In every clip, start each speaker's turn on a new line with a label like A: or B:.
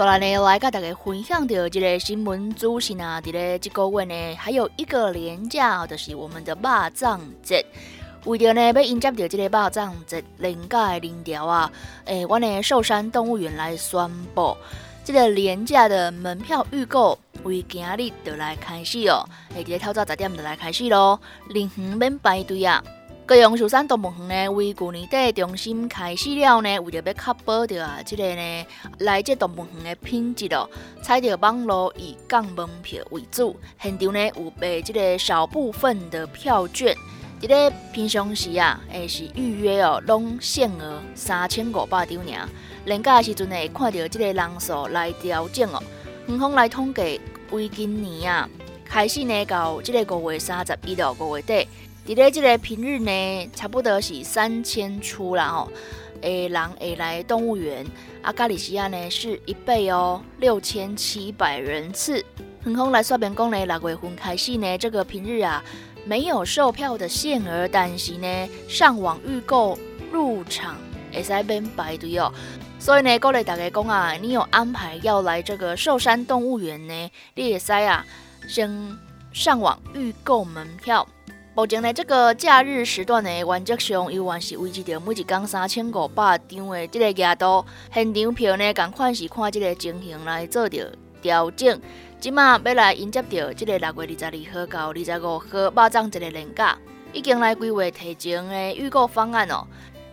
A: 所来呢，来跟大家分享到这个新闻资讯啊，伫咧这个月呢，还有一个连假，就是我们的肉粽节。为着呢要迎接到这个肉粽节连假的人潮啊，诶，我呢寿山动物园来宣布，这个廉价的门票预购，为今日就来开始哦，诶，伫咧透早十点就来开始咯，人远免排队啊。高阳寿山动物园呢，为去年底中心开始了呢，为着要确保着啊，即个呢来这动物园的品质哦，采着网络以降门票为主，现场呢有卖即个小部分的票券，伫咧平常时啊，诶是预约哦，拢限额三千五百张尔，连假时阵呢，会看到即个人数来调整哦，远方来统计，为今年啊开始呢到即个五月三十一到五月底。伫咧即个平日呢，差不多是三千出啦吼，诶，人会来动物园。啊，加利西亚呢是一倍哦，六千七百人次。恒空来说明讲呢，六月份开始呢，这个平日啊没有售票的限额，但是呢上网预购入场会使免排队哦。所以呢，鼓励大家讲啊，你有安排要来这个寿山动物园呢，你也使啊先上网预购门票。目前呢，这个假日时段呢，原则上依然是维持着每一天三千五百张的这个额度。现场票呢，共款是看这个情形来做着调整。即马要来迎接着这个六月二十二号到二十五号肉粽一个年假，已经来规划提前的预购方案哦。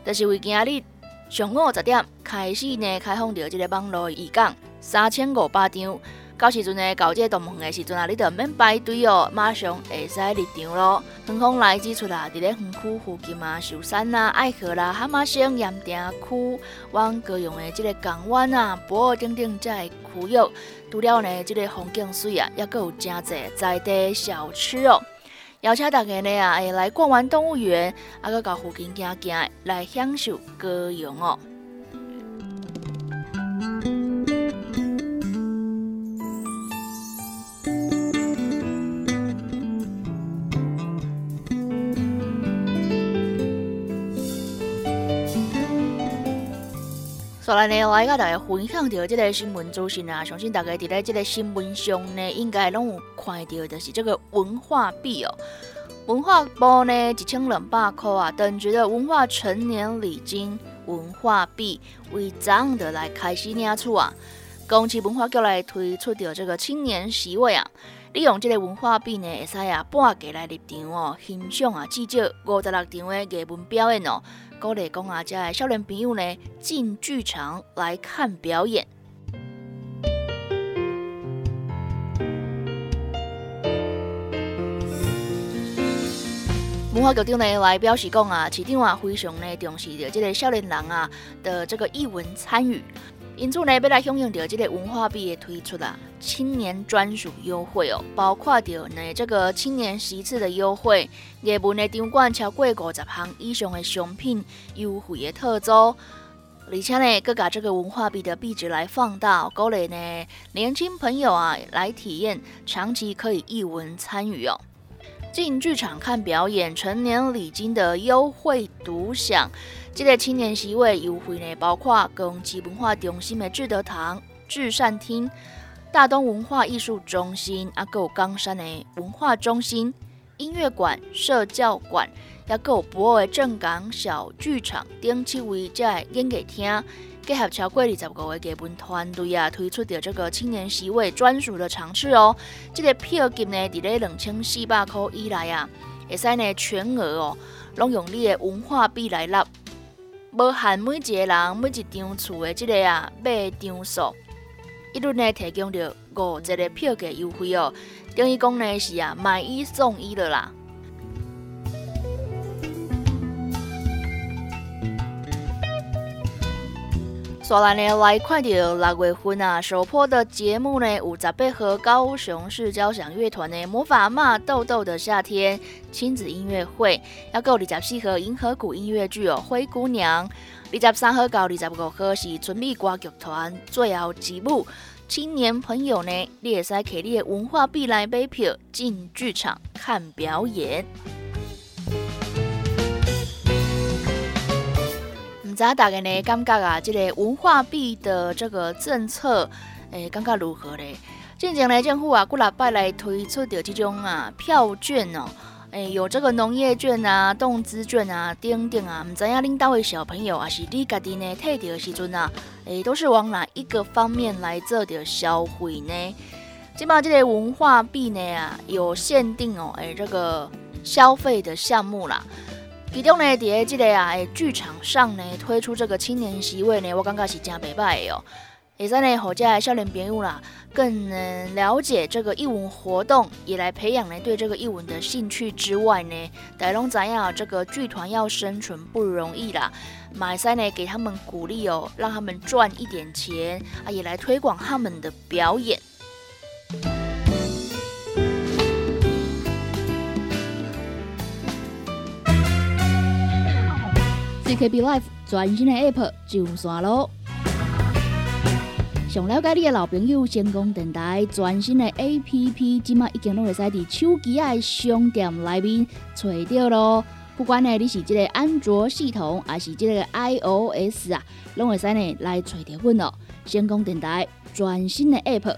A: 就是为今日上午十点开始呢，开放着这个网络预讲三千五百张。到时阵呢，到这动物园的时阵啊，你就免排队哦，马上会使入场咯。远方来指出啦，伫咧园区附近啊，寿山啊、爱河啦、蛤蟆城、盐田区，往各用的这个港湾啊、博尔等等这区域，除了呢，这个风景水啊，也阁有真侪在地小吃哦。邀请大家呢啊，会来逛完动物园，啊，搁到附近行行，来享受高雄哦。所来呢，我甲大家分享到这个新闻资讯啊，相信大家伫咧这个新闻上呢，应该拢有看到，就是这个文化币哦。文化部呢，一千两百块啊，等值的文化成年礼金文化币，为怎的来开始领取啊？公司文化局来推出的这个青年席位啊，利用这个文化币呢，会使啊半价来入场哦，欣赏啊至少五十六场的艺文表演哦。鼓励讲啊，遮的少年朋友呢进剧场来看表演。文化局长呢来表示讲啊，市长啊非常呢重视着这个少年人啊的这个艺文参与。因此呢，要来响应着这个文化币的推出啦，青年专属优惠哦，包括着呢这个青年席次的优惠，热门的场馆超过五十项以上的商品优惠的特租，而且呢，更把这个文化币的币值来放大，鼓励呢年轻朋友啊来体验长期可以一文参与哦。进剧场看表演，成年礼金的优惠独享。这个青年席位优惠呢，包括公基文化中心的志德堂、至善厅、大东文化艺术中心、啊，有冈山的文化中心、音乐馆、社教馆，也有博尔正港小剧场等七位在演艺厅。结合超过二十五个基本团队啊，推出的这个青年席位专属的场次哦。这个票金呢，伫咧两千四百块以内啊，会使呢全额哦，拢用你的文化币来纳，无限每一个人每一张厝的这个啊买张数，一律呢提供着五折的票价优惠哦，等于讲呢是啊买一送一的啦。刷来呢来看到六月份啊首播的节目呢，有十八和高雄市交响乐团的魔法骂豆豆的夏天亲子音乐会，要够二十四号银河谷音乐剧哦灰姑娘，二十三号到二十五号是春美歌剧团最后一幕，青年朋友呢，你会使摕你的文化币来买票进剧场看表演。知大家呢感觉啊，这个文化币的这个政策，诶，感觉如何呢？近前呢，政府啊，过来拜来推出的这种啊票券哦，诶，有这个农业券啊、动资券啊等等啊，唔知影领导的小朋友啊，是你家己呢退的时阵啊，诶，都是往哪一个方面来做的消费呢？起码这个文化币呢啊，有限定哦，诶，这个消费的项目啦。其中呢，伫咧即个啊，诶，剧场上呢推出这个青年席位呢，我感觉是真袂歹的哦。会使呢，好家少年朋友啦，更能了解这个艺文活动，也来培养呢对这个艺文的兴趣之外呢，大龙知影这个剧团要生存不容易啦，马赛呢给他们鼓励哦，让他们赚一点钱啊，也来推广他们的表演。
B: CKB Life 全新的 App 上线咯！想了解你的老朋友，成功电台全新的 App，即马已经拢会使伫手机的商店内面找到咯。不管呢你是即个安卓系统，还是即个 iOS 啊，拢会使呢来找到阮咯。成功电台全新的 App。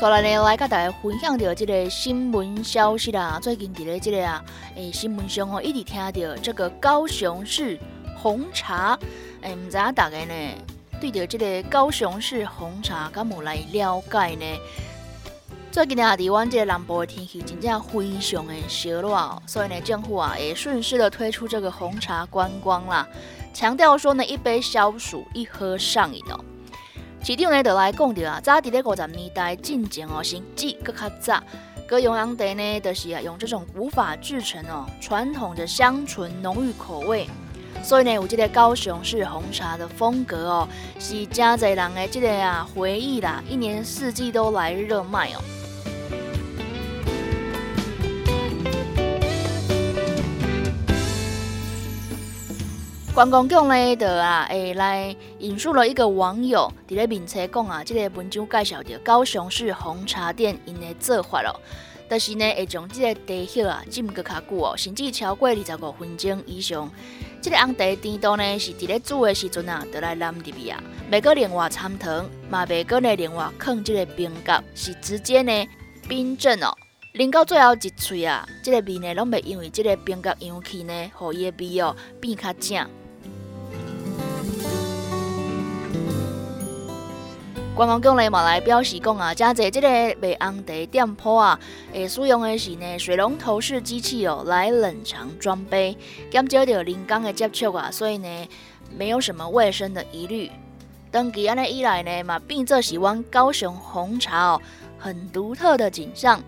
A: 所以呢，来甲大家分享到这个新闻消息啦。最近伫咧这个啊，诶，新闻上哦，一直听到这个高雄市红茶，诶，唔知影大家呢对着这个高雄市红茶敢有来了解呢？最近啊，伫阮这个南部的天气真正非常的热哦，所以呢，政府啊也顺势的推出这个红茶观光啦，强调说呢，一杯消暑，一喝上瘾哦。市长呢，就来讲着啊，早伫咧五十年代进前哦，甚至搁较早，各用养茶呢，就是啊用这种古法制成哦，传统的香醇浓郁口味，所以呢，有这个高雄市红茶的风格哦，是真侪人的这个啊回忆啦，一年四季都来热卖哦。观光局呢，就啊，会来引述了一个网友伫咧面册讲啊，这个文章介绍着高雄市红茶店因的做法咯，但是呢，会将即个茶叶啊浸个较久哦，甚至超过二十五分钟以上。这个红茶甜度呢，是伫咧煮的时阵啊，得来淋入去啊，每个另外掺糖，嘛每个呢另外放即个冰角，是直接呢冰镇哦，淋到最后一喙啊，这个味呢拢袂因为即个冰角氧气呢，互伊的味哦变较正。观光局呢嘛来表示讲啊，加在这个卖红茶店铺啊，会使用的是呢水龙头式机器哦来冷藏装杯，减少着人工的接触啊，所以呢没有什么卫生的疑虑。登记安尼以来呢嘛，变作是阮高雄红茶哦很独特的景象。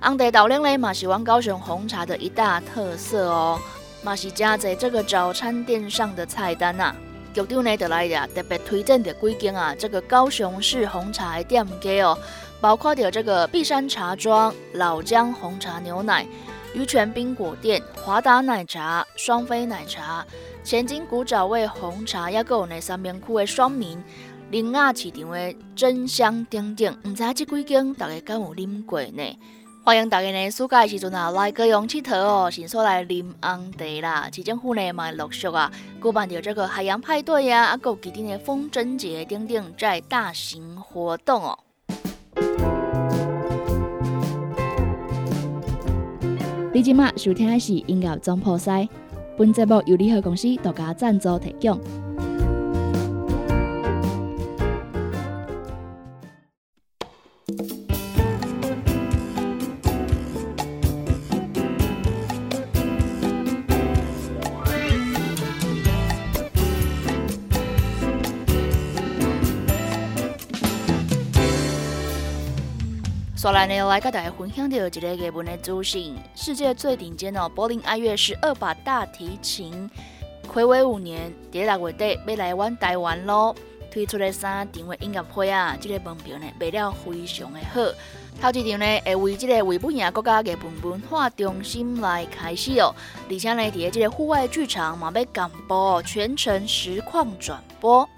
A: 红茶豆奶呢嘛是阮高雄红茶的一大特色哦，嘛是加在这个早餐店上的菜单呐。局长呢，就来呀，特别推荐的几间啊，这个高雄市红茶的店家哦，包括着这个碧山茶庄、老姜红茶牛奶、鱼泉冰果店、华达奶茶、双飞奶茶、前金古早味红茶，也有呢三明区的双明、林雅市场的真香等等。唔知这几间大家敢有啉过呢？欢迎大家呢，暑假的时阵啊，来高雄佚佗哦，先说来啉红茶啦。市政府呢，嘛陆续啊，举办着这个海洋派对呀，啊，有今天的风筝节等等，在大型活动哦。
B: 你今麦收听的是音乐总破塞，本节目由联合公司独家赞助提供。
A: 刷来呢，来跟大家分享到一个日本的资讯：世界最顶尖的，柏林爱乐十二把大提琴，暌违五年，第六月底要来阮台湾咯。推出的三场音乐会啊，这个门票呢卖了非常的好。头一场呢会为这个维布亚国家日本文化中心来开始哦，而且呢伫个这个户外剧场嘛要干播，全程实况转播。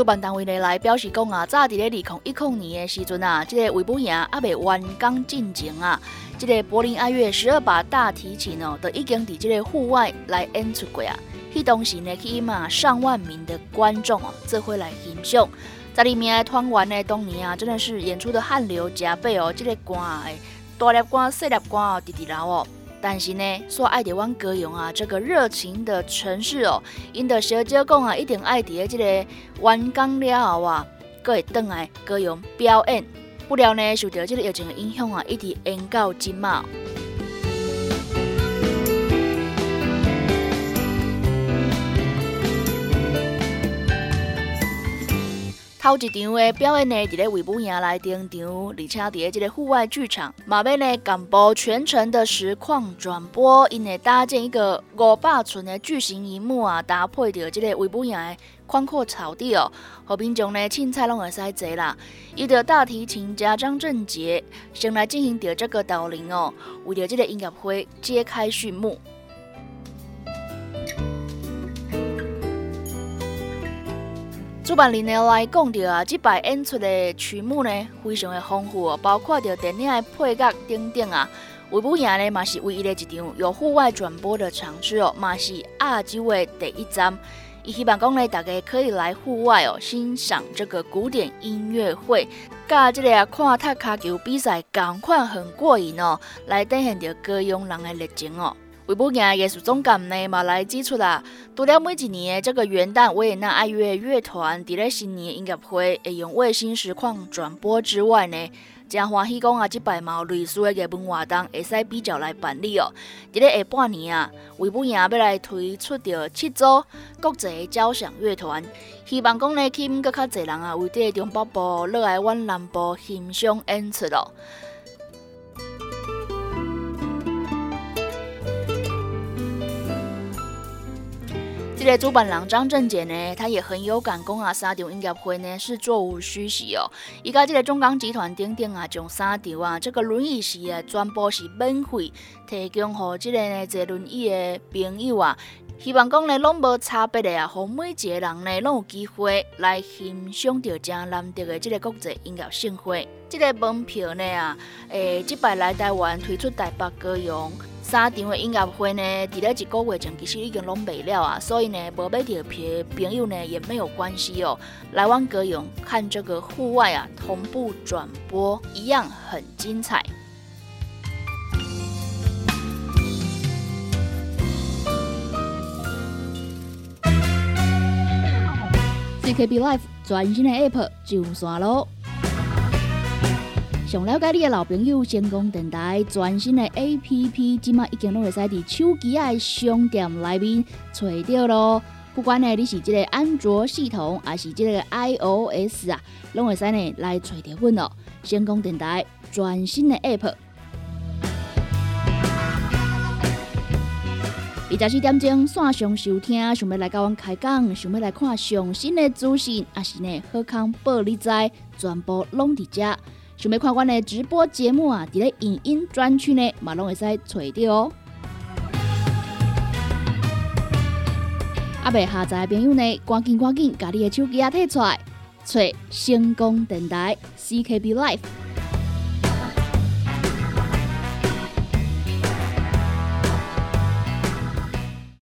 A: 主办单位呢来表示讲啊，早伫咧二零一零年的时阵啊，这个维布亚还未完工进前啊，这个柏林爱乐十二把大提琴哦，都已经伫即个户外来演出过啊。迄当时呢，起码上万名的观众哦，这会来欣赏。在里面团员呢，当年啊，真的是演出的汗流浃背哦，这个歌诶，大粒歌、细粒歌哦，直直流哦。但是呢，说爱台湾歌咏啊，这个热情的城市哦，因的小姐讲啊，一定爱伫这个完工了后啊，各会倒来歌咏表演。不料呢，受到这个疫情的影响啊，一直延到今嘛。头一场的表演呢，伫咧维布营来登场，而且伫咧这个户外剧场，马尾呢干播全程的实况转播，因会搭建一个五百寸的巨型荧幕啊，搭配着这个维布营的宽阔草地哦，和平众呢凊彩拢会使坐啦。伊着大提琴家张振杰先来进行着这个导聆哦，为着这个音乐会揭开序幕。主办人呢来讲到啊，这摆演出的曲目呢非常的丰富，包括着电影的配乐等等啊。维布亚呢嘛是唯一的一场有户外转播的场次哦，嘛是亚洲的第一站。伊希望讲呢，大家可以来户外哦，欣赏这个古典音乐会，甲这个看踢卡球比赛，同款很过瘾哦，来体现着歌咏人的热情哦。维布亚艺术总监呢嘛来指出啦，除了每一年的这个元旦维也纳爱乐乐团伫咧新年音乐会会用卫星实况转播之外呢，真欢喜讲啊，即摆嘛有类似的文活动会使比较来办理哦。伫咧下半年啊，维布亚要来推出着七组国际交响乐团，希望讲呢吸引更较侪人啊，为这中北部落来阮南部欣赏演出咯。这个主办人张正杰呢，他也很有感，讲啊，三场音乐会呢是座无虚席哦。伊家这个中钢集团等等啊，将三场啊，这个轮椅席啊，全部是免费提供给这个呢坐轮椅的朋友啊。希望讲呢，拢无差别的啊，让每一个人呢，拢有机会来欣赏到正难得的这个国际音乐盛会。这个门票呢啊，诶，即摆来台湾推出台北歌咏。三场的音乐会呢，伫咧一个月前其实已经拢卖了啊，所以呢，无买到票的朋友呢也没有关系哦。来往歌咏看这个户外啊，同步转播一样很精彩。
B: CKB Life 全新的 App 上线咯！想了解你的老朋友，成功电台全新的 A P P，即马已经拢会使伫手机的商店内面找到咯。不管呢你是即个安卓系统，还是即个 I O S 啊，拢会使呢来找到阮咯。成功电台全新的 App，二十四点钟线上收听，想要来甲阮开讲，想要来看上新的资讯，也是呢好康报你知，全部拢伫遮。想要看阮的直播节目啊，伫咧影音专区呢，嘛拢会使找到哦。啊，未下载的朋友呢，赶紧赶紧，把你的手机啊摕出来，找成功电台 CKB Life。